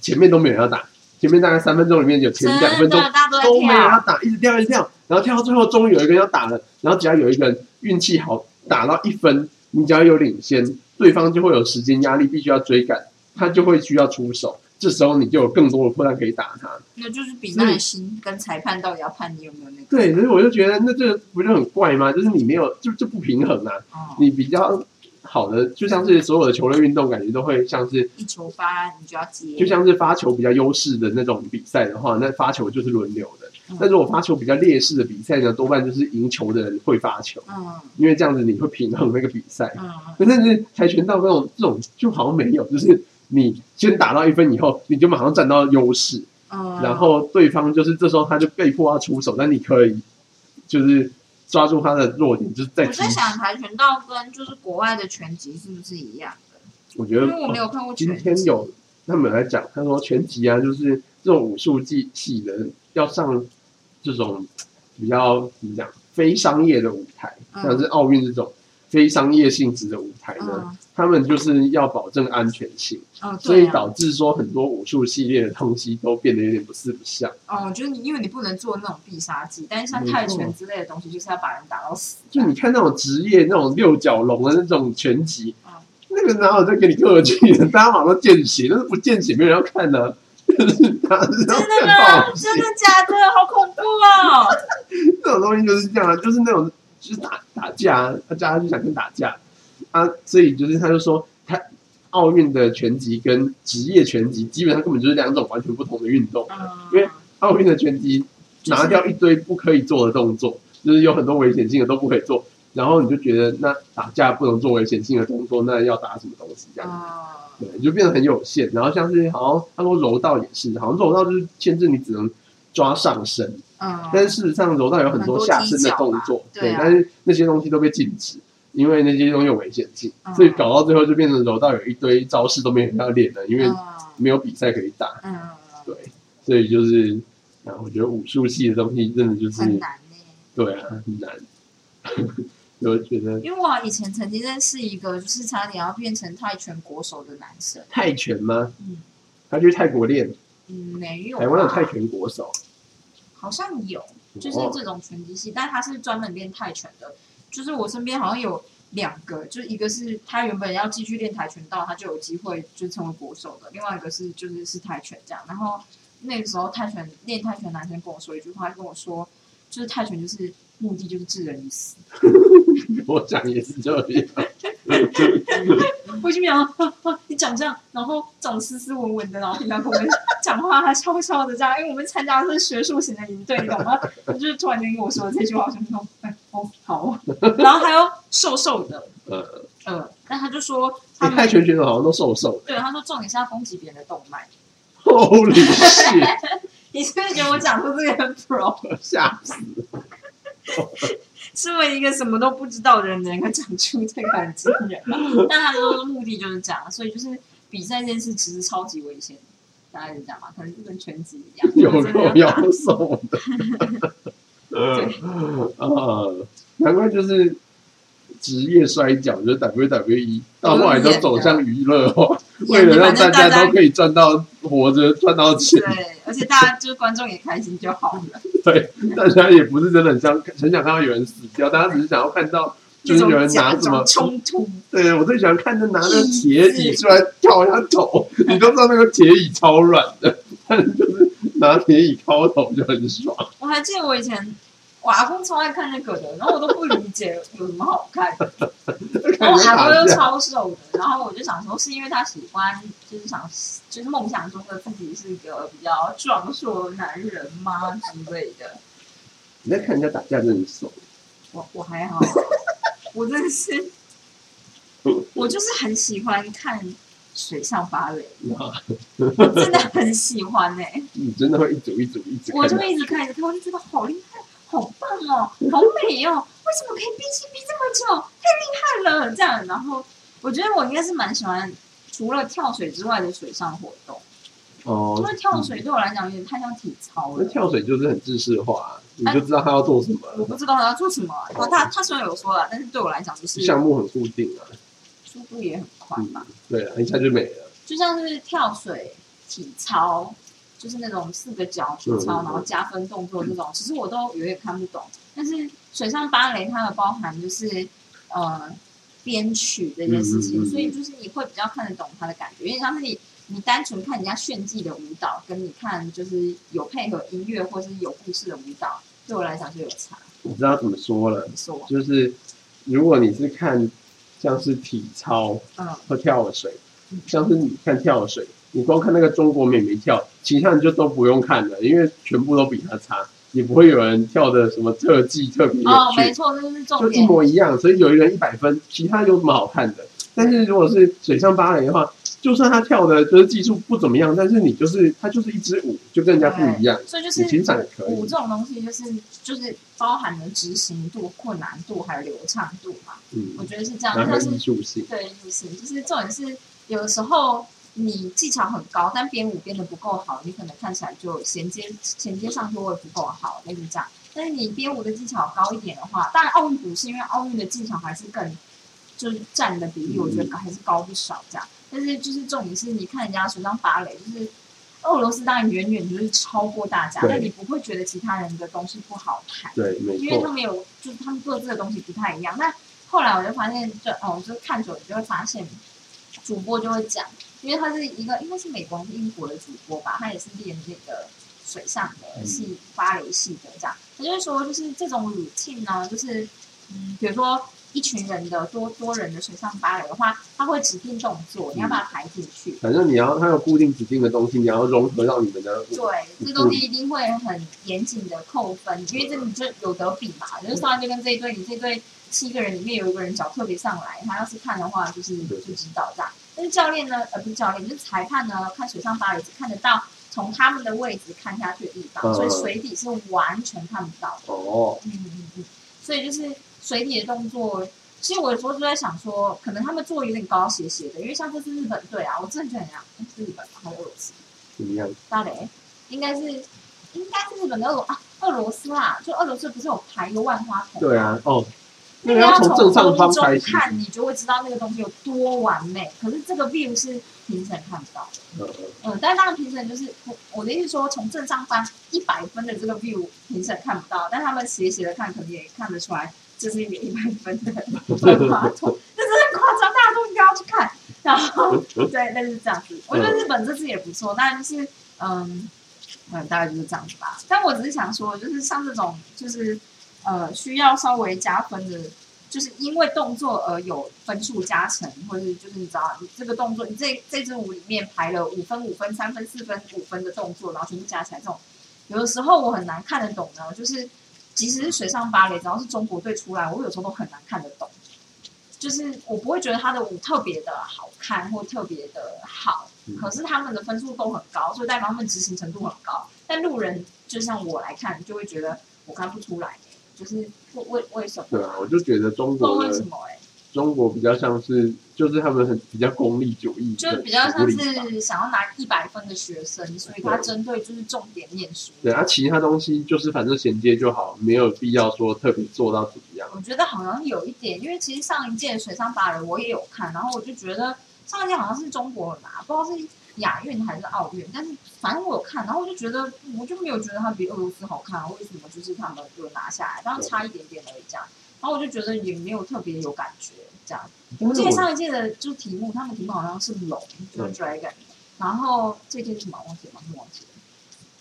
前面都没有人要打，前面大概三分钟里面有前两分钟都没有人要，打，一直跳一直跳，然后跳到最后终于有一个人要打了，然后只要有一个人运气好打到一分，你只要有领先，对方就会有时间压力，必须要追赶，他就会需要出手，这时候你就有更多的破绽可以打他。那就是比耐心跟裁判到底要判你有没有那个，对，所以我就觉得那这个不就很怪吗？就是你没有就就不平衡啊。哦，你比较好的，就像是所有的球类运动，感觉都会像是一球发你就要接，就像是发球比较优势的那种比赛的话，那发球就是轮流的。嗯但如果发球比较劣势的比赛呢，多半就是赢球的人会发球，嗯因为这样子你会平衡那个比赛。嗯可是跆拳道那种这种就好像没有，就是你先打到一分以后，你就马上占到优势，嗯，然后对方就是这时候他就被迫要出手，但你可以就是抓住他的弱点，就是在我在。想跆拳道跟就是国外的拳击是不是一样的？我觉得因为我没有看过今拳击，天有他们有在讲，他说拳击啊，就是这种武术技系的要上这种比较怎么讲非商业的舞台，嗯像是奥运这种非商业性质的舞台呢，嗯他们就是要保证安全性，哦，所以导致说很多武术系列的东西都变得有点不四不像。哦，就是你因为你不能做那种必杀技，但是像泰拳之类的东西，就是要把人打到死。就你看那种职业那种六角龙的那种拳击嗯，那个哪有在给你客气的？大家马上见血，但是不见血没有人要看呢、真的？吗真的假的？好恐怖哦！这种东西就是这样啊，就是那种就是打打架，他家就想跟打架啊，所以就是他就说他奥运的拳击跟职业拳击基本上根本就是两种完全不同的运动。嗯，因为奥运的拳击拿掉一堆不可以做的动作，就是有很多危险性的都不可以做，然后你就觉得那打架不能做危险性的动作，那要打什么东西这样？啊，对，就变得很有限。然后像是好像他说柔道也是，好像柔道就是限制你只能抓上身，嗯，但是事实上柔道有很多下身的动作，对，但是那些东西都被禁止。因为那些东西有危险性，嗯所以搞到最后就变成柔道有一堆招式都没人要练了，因为嗯没有比赛可以打。嗯，对，所以就是，啊，我觉得武术系的东西真的就是，很难呢。对啊，很难。我觉得因为我以前曾经认识一个，就是差点要变成泰拳国手的男生。泰拳吗？嗯他去泰国练，嗯，没有吧。台湾有泰拳国手，好像有，就是哦这种拳击系，但他是专门练泰拳的。就是我身边好像有两个，就是一个是他原本要继续练跆拳道，他就有机会就成为国手的；另外一个是就是是泰拳这样。然后那个时候泰拳练泰拳的男生跟我说一句话，他跟我说，就是泰拳就是目的就是置人于死。我讲也是这样。我已经想到，啊啊你长这样，然后长斯斯文文的，然后平常跟我们讲话还悄悄的这样，因为我们参加的是学术型的营队，你懂吗？他 就是突然间跟我说这句话，我就说，哎，哦，好啊。然后还有瘦瘦的，呃，呃，但他就说他泰拳选手好像都瘦瘦的对，他说重点是要攻击别人的动脉。，Holy shit！你是不是觉得我讲出这个很 pro？吓死！身为一个什么都不知道的人，能够讲出这个很惊人啊！但他说目的就是这样，所以就是比赛这件事其实超级危险，大家是这样吧，可能就跟拳击一样，有真的够要打要瘦的。呃，难怪就是职业摔跤，就是 WWE 到后来都走向娱乐化，为了让大家都可以赚到活着赚到钱，对，而且大家就是观众也开心就好了。对，大家也不是真的很想很想看到有人死掉，大家只是想要看到就是有人拿什么冲突？对，我最喜欢看就拿那个铁椅出来敲人家头，你都知道那个铁椅超软的，但是就是拿铁椅敲头就很爽。我还记得我以前我阿公超爱看那个的，然后我都不理解 有什么好看的。然后公又，超瘦的，然后我就想说，是因为他喜欢，就是想，就是梦想中的自己是一个比较壮硕的男人吗之类的。你在看人家打架真的瘦。我我还好，我真的是，我就是很喜欢看水上芭蕾，哇，真的很喜欢呢、你真的会一组一组一直我就会一直看一直看，我就觉得好厉害，好棒哦，好美哦！为什么可以闭气闭这么久？太厉害了！这样，然后我觉得我应该是蛮喜欢除了跳水之外的水上活动，哦因为跳水对我来讲有点太像体操了。那跳水就是很知识化、啊，你就知道他要做什么我不知道他要做什么、啊，他他虽然有说了，但是对我来讲就是项目很固定啊。速度也很快嘛，对啊，一下就没了。就像是跳水、体操，就是那种四个角体操，嗯然后加分动作这种，其实我都有点看不懂。但是水上芭蕾它的包含就是呃编曲这件事情，所以就是你会比较看得懂它的感觉，因为像是你你单纯看人家炫技的舞蹈，跟你看就是有配合音乐或是有故事的舞蹈，对我来讲就有差。你知道怎么说了？说，就是如果你是看像是体操嗯，和跳水，像是你看跳水，你光看那个中国美眉跳，其他人就都不用看了，因为全部都比他差，也不会有人跳的什么特技特别有哦，没错，这就是重就一。模一样，所以有一个人一百分，其他有什么好看的？但是如果是水上芭蕾的话，就算他跳的就是技术不怎么样，但是你就是他就是一支舞，就跟人家不一样，所以就是你欣赏也可以。舞这种东西，就是就是包含了执行度、困难度还有流畅度嘛。嗯我嗯，觉得是这样，然艺术性，对，就是就是重点是有的时候你技巧很高，但编舞编的不够好，你可能看起来就衔接衔接上就会不够好，类似这样。但是你编舞的技巧高一点的话，当然奥运不是，因为奥运的技巧还是更就是占的比例，我觉得还是高不少这样。但是就是重点是你看人家水上芭蕾，就是俄罗斯当然远远就是超过大家，对但你不会觉得其他人的东西不好看。对，没因为他错，们有，就是他们各自的东西不太一样。那后来我就发现，就哦，就看久了就会发现，主播就会讲，因为他是一个应该是美国还是英国的主播吧，他也是练那个水上的戏、芭蕾系的这样。他就是说，就是这种 routine 呢，就是嗯，比如说。一群人的多多人的水上芭蕾的话，他会指定动作，你要把它排进去。反正你要它有固定指定的东西，你要融合到你们的对，这东西一定会很严谨的扣分，因为这你就有得比嘛。就是上来就跟这一队，你这队七个人里面有一个人脚特别上来，他要是看的话，就是就知道这样。但是教练呢，呃，不是教练，就是裁判呢，看水上芭蕾只看得到从他们的位置看下去的地方，嗯所以水底是完全看不到的。哦，嗯嗯嗯，所以就是水底的动作，其实我有时候就在想说，可能他们做有点高斜斜的，因为像这次日本队啊，我真的觉得很像是日本吧还是俄罗斯？怎么样？芭蕾应该是应该是日本的俄罗啊俄罗斯啦，就俄罗斯不是有排一个万花筒？对啊，，哦，那那个要从正上方看，你就会知道那个东西有多完美。可是这个 view 是评审看不到的。呃，嗯，但是当然评审就是我我的意思说，从正上方一百分的这个 view 评审看不到，但他们斜斜的看，可能也看得出来，这是一个一百分的万花筒，这是很夸张，大家都应该要去看。然后对，类似这样子，我觉得日本这次也不错，当然就是嗯嗯，大概就是这样子吧。但我只是想说，就是像这种就是呃需要稍微加分的。就是因为动作而有分数加成，或者是就是你知道，你这个动作，你这这支舞里面排了五分、五分、三分、四分、五分的动作，然后全部加起来，这种有的时候我很难看得懂呢。就是即使是水上芭蕾，只要是中国队出来，我有时候都很难看得懂。就是我不会觉得他的舞特别的好看或特别的好，嗯可是他们的分数都很高，所以代表他们执行程度很高。但路人就像我来看，就会觉得我看不出来，就是为为为什么？对啊，我就觉得中国的为什么哎、中国比较像是，就是他们很比较功利主义，就是比较像是想要拿一百分的学生，所以他针对就是重点念书。对啊，其他东西就是反正衔接就好，没有必要说特别做到怎么样。我觉得好像有一点，因为其实上一届水上芭蕾我也有看，然后我就觉得上一届好像是中国拿，不知道是亚运还是奥运，但是反正我有看，然后我就觉得我就没有觉得它比俄罗斯好看，为什么就是他们有拿下来，当然差一点点而已这样，然后我就觉得也没有特别有感觉这样。我记得上一届的就是题目，他们题目好像是龙，就是 dragon，、然后这届是什么忘记了，忘记了。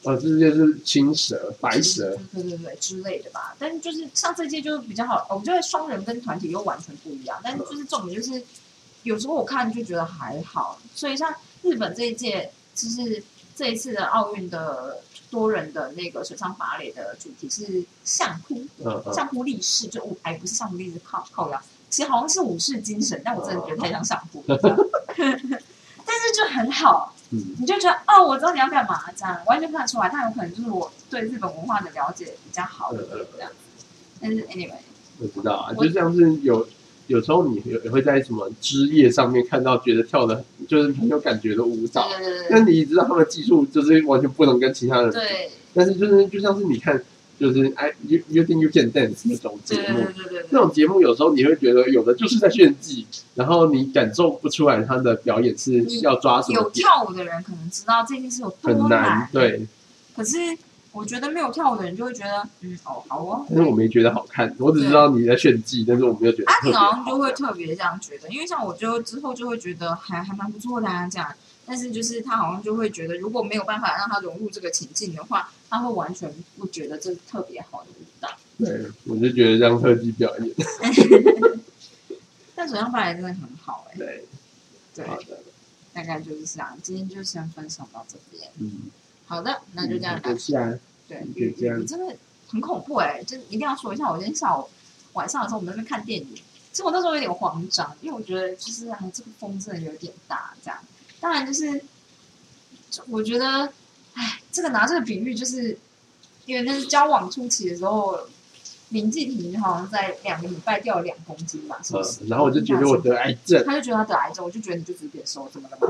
呃，这些是青蛇、白蛇，对对对之类的吧。但是就是像这届就比较好，我觉得双人跟团体又完全不一样。但是就是重点就是，有时候我看就觉得还好。所以像日本这一届，就是这一次的奥运的多人的那个水上芭蕾的主题是相扑，嗯嗯，相扑力士，就武哎不是相扑力士靠靠腰，其实好像是武士精神，但我真的觉得太像相扑了。但是就很好，嗯，你就觉得哦，我知道你要干嘛，这样完全看得出来，他有可能就是我对日本文化的了解比较好一点这样。但是 anyway，我知道啊，就像是有有时候你也也会在什么枝叶上面看到觉得跳的就是很有感觉的舞蹈，对。对但你知道他们的技术就是完全不能跟其他人比，对但是就是就像是你看就是哎，you you think you can dance 那种节目。那种节目有时候你会觉得有的就是在炫技，然后你感受不出来他的表演是要抓什么有，跳舞的人可能知道这件事有多很难，对。可是我觉得没有跳舞的人就会觉得，嗯，哦，好哦。但是我没觉得好看，我只知道你在炫技，但是我没有觉得阿特别婷好像就。会特别这样觉得，因为像我就之后就会觉得还还蛮不错的啊，这样。但是就是他好像就会觉得，如果没有办法让他融入这个情境的话，他会完全不觉得这是特别好的舞蹈。对，我就觉得这样特技表演，但水上芭蕾真的很好哎、对，对，好的，大概就是这样。今天就先分享到这边。嗯，好的，那就这样。就这样，对，就这样你真的很恐怖哎、就一定要说一下，我今天下午晚上的时候，我们在那边看电影，其实我那时候有点慌张，因为我觉得就是哎，这个风真的有点大，这样。当然就是，就我觉得，哎，这个拿这个比喻，就是因为那是交往初期的时候，林继廷好像在两个礼拜掉了两公斤吧，是不是？嗯，然后我就觉得我得癌症，他就觉得他得癌症，我就觉得你就只是变瘦，怎么了吗？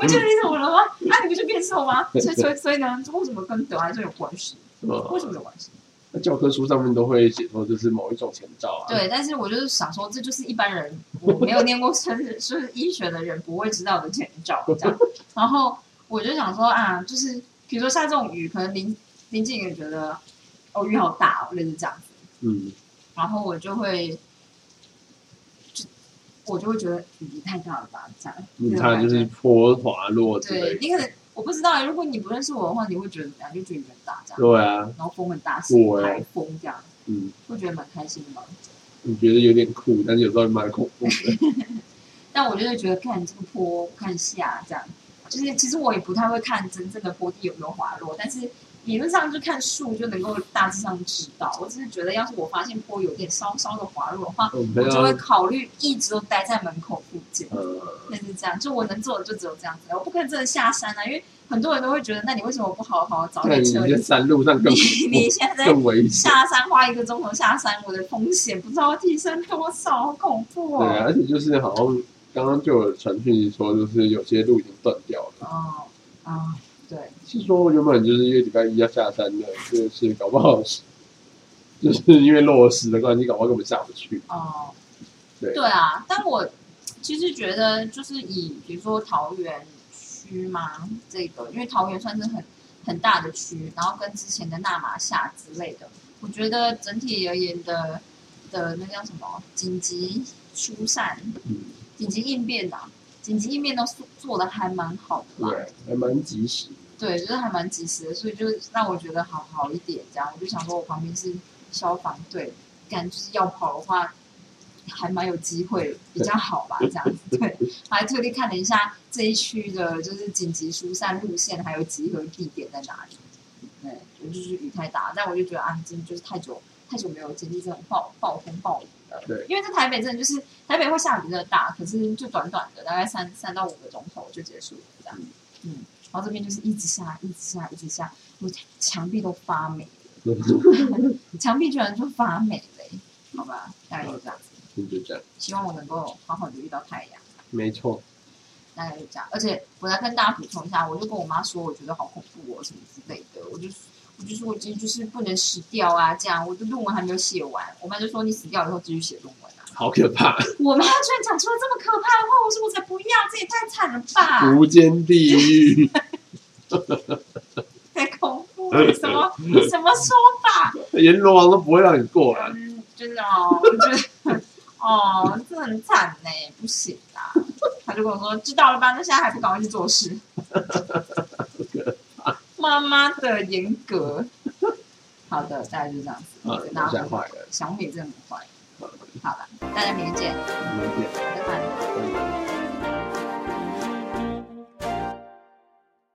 我觉得你怎么了吗？啊，你不就变瘦吗？所以所以所以呢，为什么跟得癌症有关系？为什么有关系？那教科书上面都会写说这是某一种前兆啊。对，但是我就是想说，这就是一般人我没有念过生日是医学的人不会知道的前兆，这样。然后我就想说啊，就是比如说下这种雨，可能林林静也觉得哦雨好大哦，类似这样子。嗯。然后我就会，就我就会觉得雨太大了吧，这样。你看，就是坡滑落之类。对，你可能。我不知道，如果你不认识我的话，你会觉得怎么样？就觉得很大这样。对啊。然后风很大，是台风这样。嗯。会觉得蛮开心的吗？你觉得有点酷，但是有时候蛮恐怖的。但我就是觉得看这个坡，看下这样，就是其实我也不太会看真正的坡地有没有滑落，但是。理论上就看树就能够大致上知道。我只是觉得，要是我发现坡有点稍稍的滑落的话，我就会考虑一直都待在门口附近。那是这样，就我能做的就只有这样子。我不可能真的下山啊，因为很多人都会觉得，那你为什么不好好找点车？你山路上更 你现在更危险。下山花一个钟头下山，我的风险不知道提升多少，好恐怖哦。对啊，而且就是好像刚刚就有传讯息说，就是有些路已经断掉了。哦啊。对，是说原本就是因为礼拜一要下山的，就是搞不好是，就是因为落石的关系，搞不好根本下不去。哦，对对啊，但我其实觉得，就是以比如说桃园区嘛，这个因为桃园算是很很大的区，然后跟之前的纳马夏之类的，我觉得整体而言的的那叫什么紧急疏散、紧急应变的。紧急应变都做做的还蛮好的对，还蛮及时。对，就是还蛮及时的，所以就让我觉得好好一点。这样，我就想说，我旁边是消防队，感就是要跑的话，还蛮有机会，比较好吧？这样子，对。还特地看了一下这一区的，就是紧急疏散路线，还有集合地点在哪里。对，就是雨太大，但我就觉得啊，真的就是太久太久没有经历这种暴暴风暴雨。对，因为在台北真的就是台北会下雨的大，可是就短短的大概三三到五个钟头就结束了这样。嗯，然后这边就是一直下，一直下，一直下，我墙壁都发霉了，墙壁居然就发霉了，好吧，大概就这样子。就这样。希望我能够好好的遇到太阳。没错。大概就这样，而且我来跟大家补充一下，我就跟我妈说，我觉得好恐怖哦，什么之类的，我就。我就说，我今天就是不能死掉啊！这样，我的论文还没有写完。我妈就说：“你死掉以后继续写论文啊！”好可怕！我妈居然讲出了这么可怕的话，我说：“我才不要！这也太惨了吧！”无间地狱，太恐怖了！什么什么说法？阎罗王都不会让你过啊！真的哦，我觉得哦，这很惨呢，不行啊！他就跟我说：“知道了吧？那现在还不赶快去做事？”妈妈的严格，好的，大概就这样子。啊，太坏了，小米真的很坏。好了，大家明天见，明天见，拜拜。